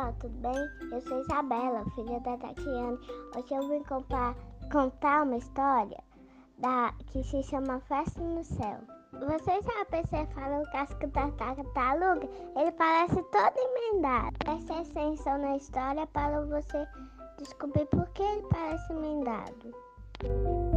Olá, tudo bem? Eu sou Isabela, filha da Tatiana. Hoje eu vim contar, contar uma história da, que se chama Festa no Céu. Vocês já perceberam o casco da tartaruga? Ele parece todo emendado. Preste atenção na história para você descobrir por que ele parece emendado.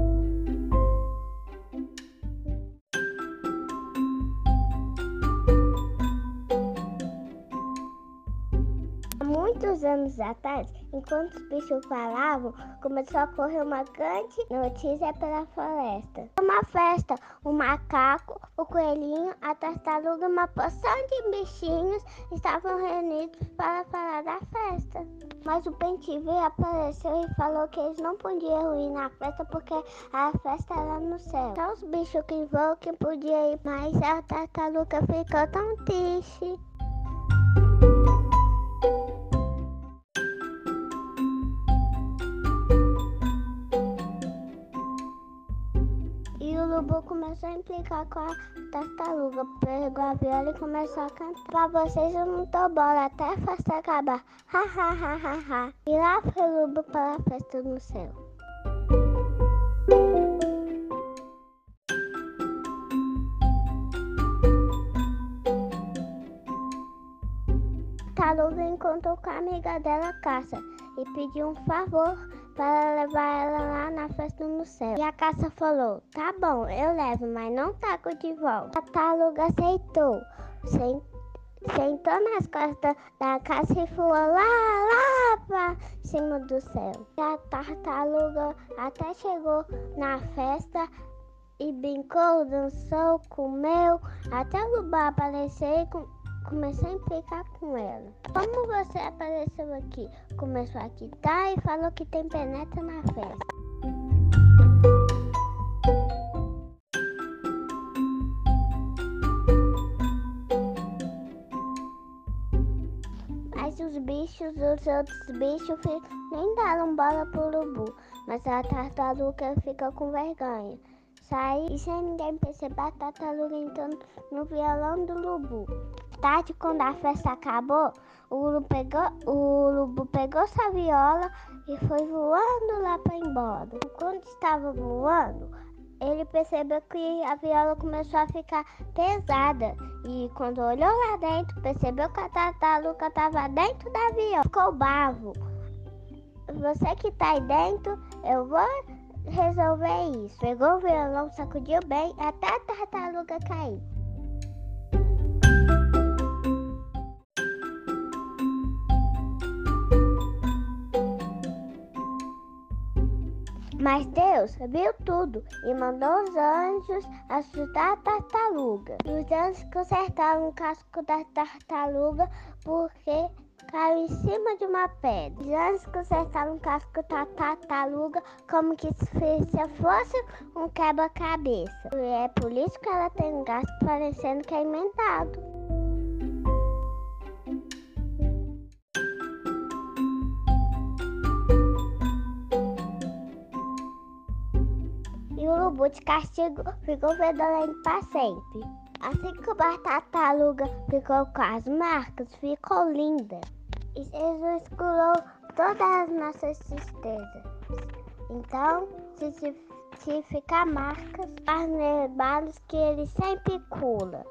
Anos atrás, enquanto os bichos falavam, começou a correr uma grande notícia pela floresta. Uma festa, o macaco, o coelhinho, a tartaruga, uma porção de bichinhos estavam reunidos para falar da festa. Mas o Pentivi apareceu e falou que eles não podiam ir na festa porque a festa era no céu. Só os bichos que voam que podiam ir, mas a tartaruga ficou tão triste. Urubu começou a implicar com a tartaruga, pegou a viola e começou a cantar. Pra vocês eu não tô bola até a festa acabar. Ha ha ha ha ha. E lá foi o urubu para a festa no céu. Tartaruga encontrou com a amiga dela, Caça, e pediu um favor para levar ela lá na festa no céu. E a caça falou: Tá bom, eu levo, mas não taco de volta. A tartaruga aceitou. Sentou nas costas da caça e voou lá, lá para cima do céu. E a tartaruga até chegou na festa e brincou, dançou, comeu, até o Lubá aparecer comecei a implicar com ela. Como você apareceu aqui? Começou a quitar e falou que tem penetra na festa. Mas os bichos, os outros bichos nem deram bola pro urubu, mas a tartaruga fica com vergonha. Sai e sem ninguém perceber, a tartaruga entrando no violão do urubu tarde, quando a festa acabou, o urubu pegou, o urubu pegou sua viola e foi voando lá para embora. Quando estava voando, ele percebeu que a viola começou a ficar pesada. E quando olhou lá dentro, percebeu que a tartaruga estava dentro da viola. Ficou bravo. Você que está aí dentro, eu vou resolver isso. Pegou o violão, sacudiu bem até a tartaruga cair. Mas Deus viu tudo e mandou os anjos assustar a tartaruga. E os anjos consertaram o casco da tartaruga porque caiu em cima de uma pedra. Os anjos consertaram o casco da tartaruga como que se fosse um quebra-cabeça. E é por isso que ela tem um casco parecendo que é emendado. De castigo ficou fedorento para sempre. Assim que a tartaruga ficou com as marcas, ficou linda. E Jesus curou todas as nossas tristezas. Então, se, se, ficar marcas, faz que ele sempre cura.